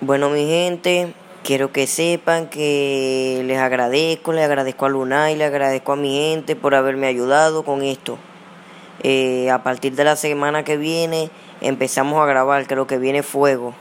Bueno, mi gente, quiero que sepan que les agradezco, les agradezco a Lunay, les agradezco a mi gente por haberme ayudado con esto. Eh, a partir de la semana que viene empezamos a grabar, creo que viene fuego.